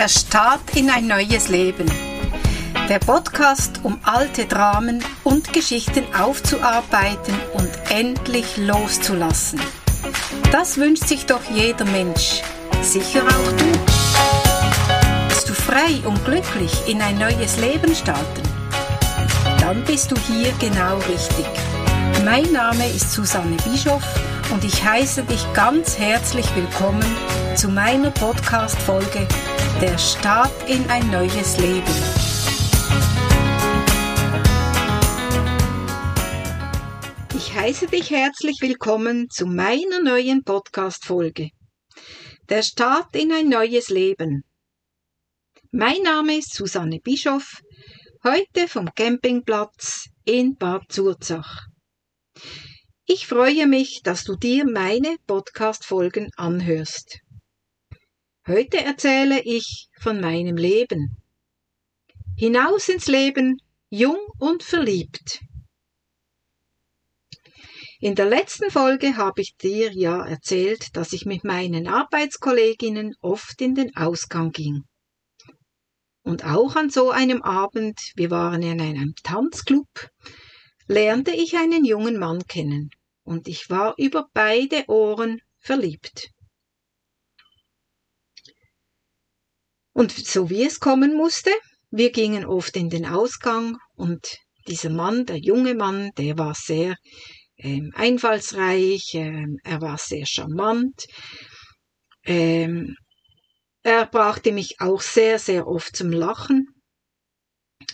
Der Start in ein neues Leben. Der Podcast, um alte Dramen und Geschichten aufzuarbeiten und endlich loszulassen. Das wünscht sich doch jeder Mensch. Sicher auch du. Willst du frei und glücklich in ein neues Leben starten? Dann bist du hier genau richtig. Mein Name ist Susanne Bischoff und ich heiße dich ganz herzlich willkommen zu meiner Podcast-Folge Der Start in ein neues Leben. Ich heiße dich herzlich willkommen zu meiner neuen Podcast-Folge Der Start in ein neues Leben. Mein Name ist Susanne Bischoff, heute vom Campingplatz in Bad Zurzach. Ich freue mich, dass du dir meine Podcast-Folgen anhörst. Heute erzähle ich von meinem Leben. Hinaus ins Leben, jung und verliebt. In der letzten Folge habe ich dir ja erzählt, dass ich mit meinen Arbeitskolleginnen oft in den Ausgang ging. Und auch an so einem Abend, wir waren in einem Tanzclub, lernte ich einen jungen Mann kennen und ich war über beide Ohren verliebt. Und so wie es kommen musste, wir gingen oft in den Ausgang und dieser Mann, der junge Mann, der war sehr ähm, einfallsreich, ähm, er war sehr charmant, ähm, er brachte mich auch sehr, sehr oft zum Lachen.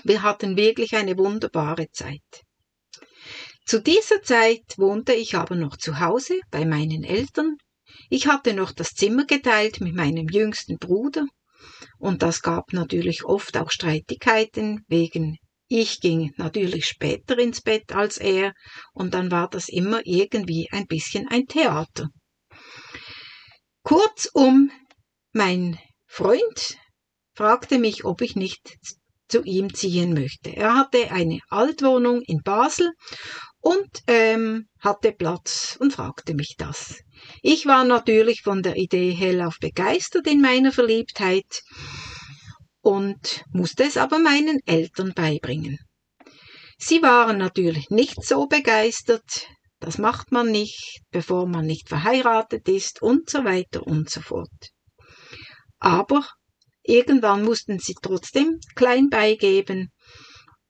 Wir hatten wirklich eine wunderbare Zeit. Zu dieser Zeit wohnte ich aber noch zu Hause bei meinen Eltern. Ich hatte noch das Zimmer geteilt mit meinem jüngsten Bruder und das gab natürlich oft auch Streitigkeiten wegen ich ging natürlich später ins Bett als er und dann war das immer irgendwie ein bisschen ein Theater. Kurzum, mein Freund fragte mich, ob ich nicht zu ihm ziehen möchte. Er hatte eine Altwohnung in Basel und ähm, hatte Platz und fragte mich das. Ich war natürlich von der Idee hellauf begeistert in meiner Verliebtheit und musste es aber meinen Eltern beibringen. Sie waren natürlich nicht so begeistert, das macht man nicht, bevor man nicht verheiratet ist und so weiter und so fort. Aber irgendwann mussten sie trotzdem klein beigeben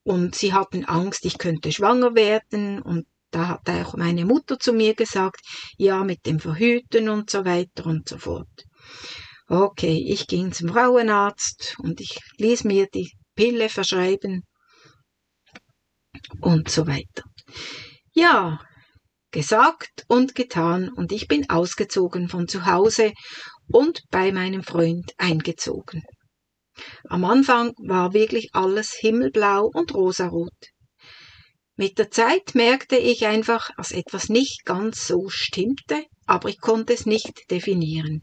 und sie hatten Angst, ich könnte schwanger werden und da hat auch meine Mutter zu mir gesagt, ja, mit dem Verhüten und so weiter und so fort. Okay, ich ging zum Frauenarzt und ich ließ mir die Pille verschreiben und so weiter. Ja, gesagt und getan und ich bin ausgezogen von zu Hause und bei meinem Freund eingezogen. Am Anfang war wirklich alles himmelblau und rosarot. Mit der Zeit merkte ich einfach, dass etwas nicht ganz so stimmte, aber ich konnte es nicht definieren.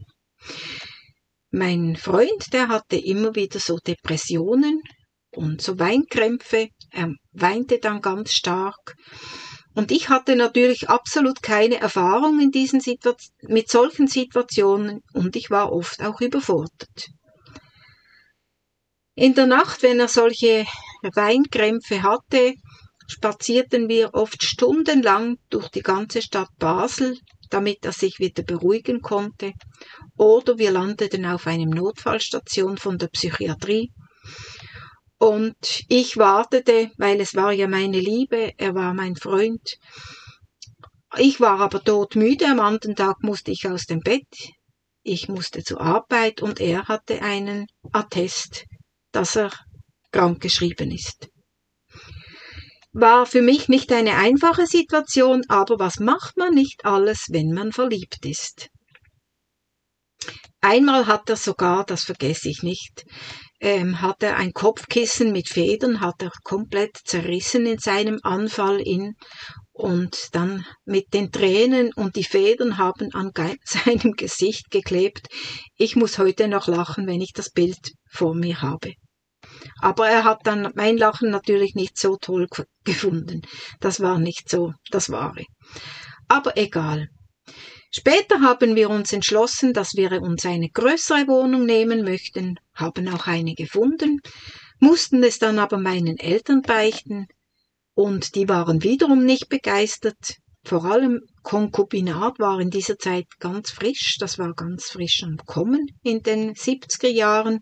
Mein Freund, der hatte immer wieder so Depressionen und so Weinkrämpfe, er weinte dann ganz stark. Und ich hatte natürlich absolut keine Erfahrung in diesen mit solchen Situationen und ich war oft auch überfordert. In der Nacht, wenn er solche Weinkrämpfe hatte, spazierten wir oft stundenlang durch die ganze Stadt Basel, damit er sich wieder beruhigen konnte, oder wir landeten auf einem Notfallstation von der Psychiatrie. Und ich wartete, weil es war ja meine Liebe, er war mein Freund. Ich war aber todmüde, am anderen Tag musste ich aus dem Bett, ich musste zur Arbeit und er hatte einen Attest dass er krankgeschrieben ist. War für mich nicht eine einfache Situation, aber was macht man nicht alles, wenn man verliebt ist? Einmal hat er sogar, das vergesse ich nicht, ähm, hat er ein Kopfkissen mit Federn, hat er komplett zerrissen in seinem Anfall in und dann mit den Tränen und die Federn haben an seinem Gesicht geklebt. Ich muss heute noch lachen, wenn ich das Bild vor mir habe. Aber er hat dann mein Lachen natürlich nicht so toll gefunden. Das war nicht so das Wahre. Aber egal. Später haben wir uns entschlossen, dass wir uns eine größere Wohnung nehmen möchten, haben auch eine gefunden, mussten es dann aber meinen Eltern beichten, und die waren wiederum nicht begeistert. Vor allem Konkubinat war in dieser Zeit ganz frisch, das war ganz frisch am Kommen in den 70er Jahren.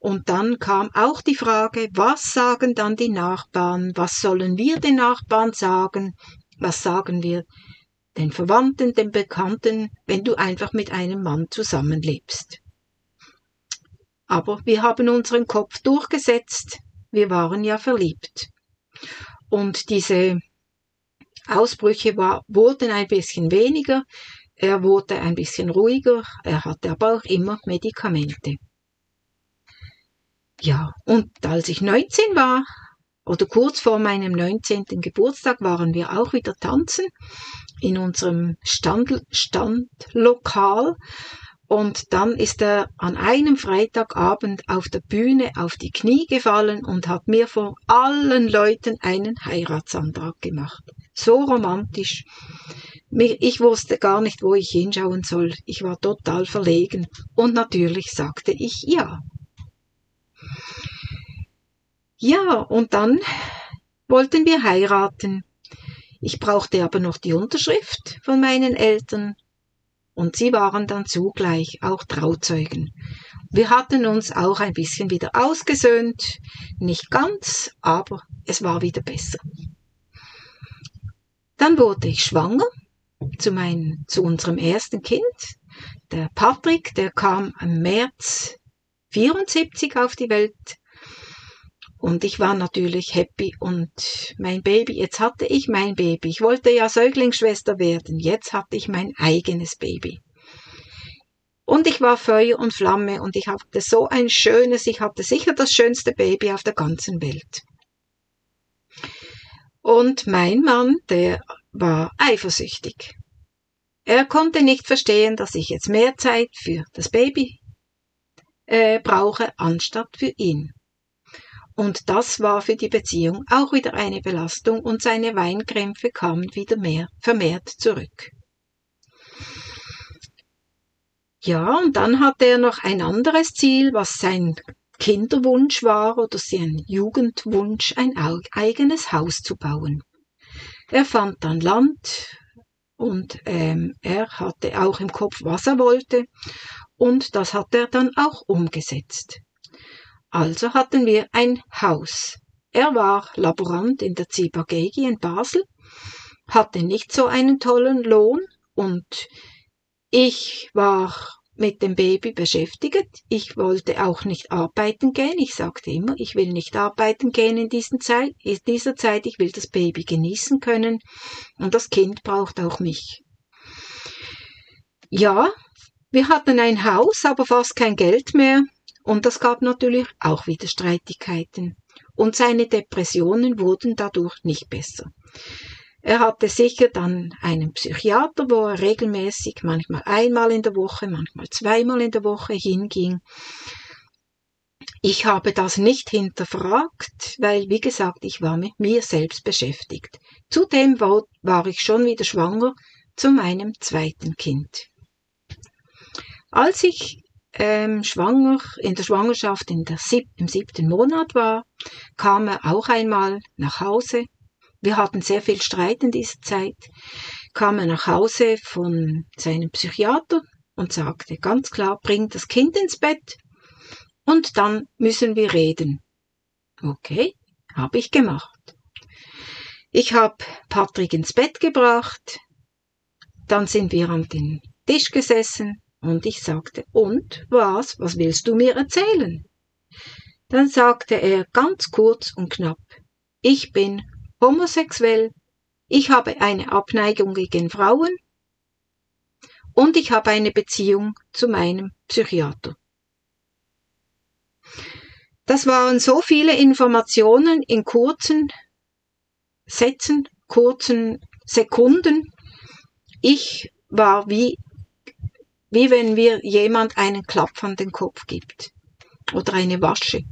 Und dann kam auch die Frage, was sagen dann die Nachbarn? Was sollen wir den Nachbarn sagen? Was sagen wir den Verwandten, den Bekannten, wenn du einfach mit einem Mann zusammenlebst? Aber wir haben unseren Kopf durchgesetzt. Wir waren ja verliebt. Und diese Ausbrüche war, wurden ein bisschen weniger. Er wurde ein bisschen ruhiger. Er hatte aber auch immer Medikamente. Ja, und als ich 19 war, oder kurz vor meinem 19. Geburtstag, waren wir auch wieder tanzen in unserem Stand, Standlokal und dann ist er an einem Freitagabend auf der Bühne auf die Knie gefallen und hat mir vor allen Leuten einen Heiratsantrag gemacht. So romantisch. Ich wusste gar nicht, wo ich hinschauen soll. Ich war total verlegen. Und natürlich sagte ich ja. Ja, und dann wollten wir heiraten. Ich brauchte aber noch die Unterschrift von meinen Eltern und sie waren dann zugleich auch Trauzeugen. Wir hatten uns auch ein bisschen wieder ausgesöhnt, nicht ganz, aber es war wieder besser. Dann wurde ich schwanger zu, mein, zu unserem ersten Kind. Der Patrick, der kam im März 74 auf die Welt und ich war natürlich happy und mein Baby, jetzt hatte ich mein Baby. Ich wollte ja Säuglingsschwester werden. Jetzt hatte ich mein eigenes Baby. Und ich war Feuer und Flamme und ich hatte so ein schönes, ich hatte sicher das schönste Baby auf der ganzen Welt. Und mein Mann, der war eifersüchtig. Er konnte nicht verstehen, dass ich jetzt mehr Zeit für das Baby äh, brauche, anstatt für ihn. Und das war für die Beziehung auch wieder eine Belastung und seine Weinkrämpfe kamen wieder mehr vermehrt zurück. Ja, und dann hatte er noch ein anderes Ziel, was sein Kinderwunsch war oder sein Jugendwunsch, ein eigenes Haus zu bauen. Er fand dann Land und ähm, er hatte auch im Kopf, was er wollte und das hat er dann auch umgesetzt. Also hatten wir ein Haus. Er war Laborant in der Zibagegi in Basel, hatte nicht so einen tollen Lohn und ich war mit dem Baby beschäftigt. Ich wollte auch nicht arbeiten gehen. Ich sagte immer, ich will nicht arbeiten gehen in, diesen Zeit, in dieser Zeit. Ich will das Baby genießen können und das Kind braucht auch mich. Ja, wir hatten ein Haus, aber fast kein Geld mehr. Und das gab natürlich auch wieder Streitigkeiten. Und seine Depressionen wurden dadurch nicht besser. Er hatte sicher dann einen Psychiater, wo er regelmäßig, manchmal einmal in der Woche, manchmal zweimal in der Woche hinging. Ich habe das nicht hinterfragt, weil, wie gesagt, ich war mit mir selbst beschäftigt. Zudem war, war ich schon wieder schwanger zu meinem zweiten Kind. Als ich ähm, schwanger, in der Schwangerschaft in der sieb im siebten Monat war, kam er auch einmal nach Hause. Wir hatten sehr viel Streit in dieser Zeit. Kam er nach Hause von seinem Psychiater und sagte ganz klar, bring das Kind ins Bett und dann müssen wir reden. Okay, habe ich gemacht. Ich habe Patrick ins Bett gebracht, dann sind wir an den Tisch gesessen, und ich sagte, und was, was willst du mir erzählen? Dann sagte er ganz kurz und knapp, ich bin homosexuell, ich habe eine Abneigung gegen Frauen und ich habe eine Beziehung zu meinem Psychiater. Das waren so viele Informationen in kurzen Sätzen, kurzen Sekunden. Ich war wie wie wenn mir jemand einen Klapp an den Kopf gibt oder eine Wasche.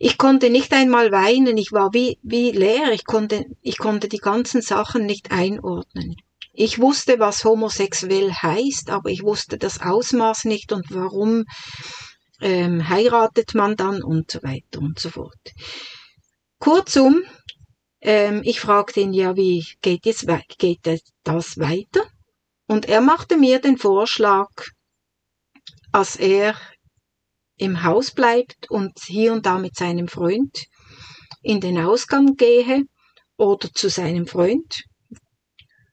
Ich konnte nicht einmal weinen, ich war wie, wie leer, ich konnte, ich konnte die ganzen Sachen nicht einordnen. Ich wusste, was homosexuell heißt, aber ich wusste das Ausmaß nicht und warum ähm, heiratet man dann und so weiter und so fort. Kurzum, ähm, ich fragte ihn ja, wie geht, es, geht das weiter? Und er machte mir den Vorschlag, als er im Haus bleibt und hier und da mit seinem Freund in den Ausgang gehe oder zu seinem Freund,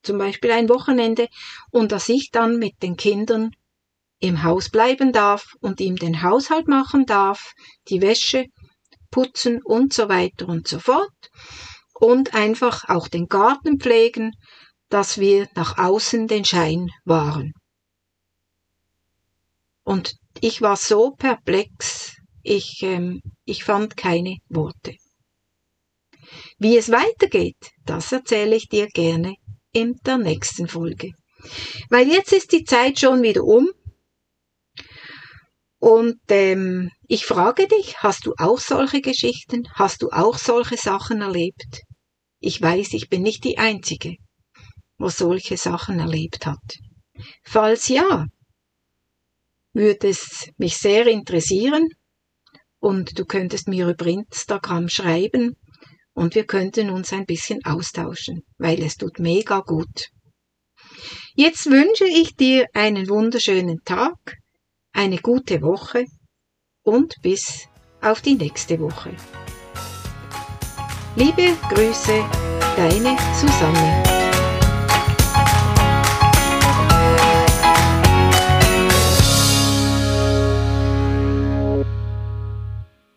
zum Beispiel ein Wochenende, und dass ich dann mit den Kindern im Haus bleiben darf und ihm den Haushalt machen darf, die Wäsche putzen und so weiter und so fort und einfach auch den Garten pflegen, dass wir nach außen den Schein waren. Und ich war so perplex, ich, ähm, ich fand keine Worte. Wie es weitergeht, das erzähle ich dir gerne in der nächsten Folge. Weil jetzt ist die Zeit schon wieder um. Und ähm, ich frage dich, hast du auch solche Geschichten? Hast du auch solche Sachen erlebt? Ich weiß, ich bin nicht die Einzige, wo solche Sachen erlebt hat. Falls ja, würde es mich sehr interessieren und du könntest mir über Instagram schreiben und wir könnten uns ein bisschen austauschen, weil es tut mega gut. Jetzt wünsche ich dir einen wunderschönen Tag, eine gute Woche und bis auf die nächste Woche. Liebe Grüße, deine Susanne.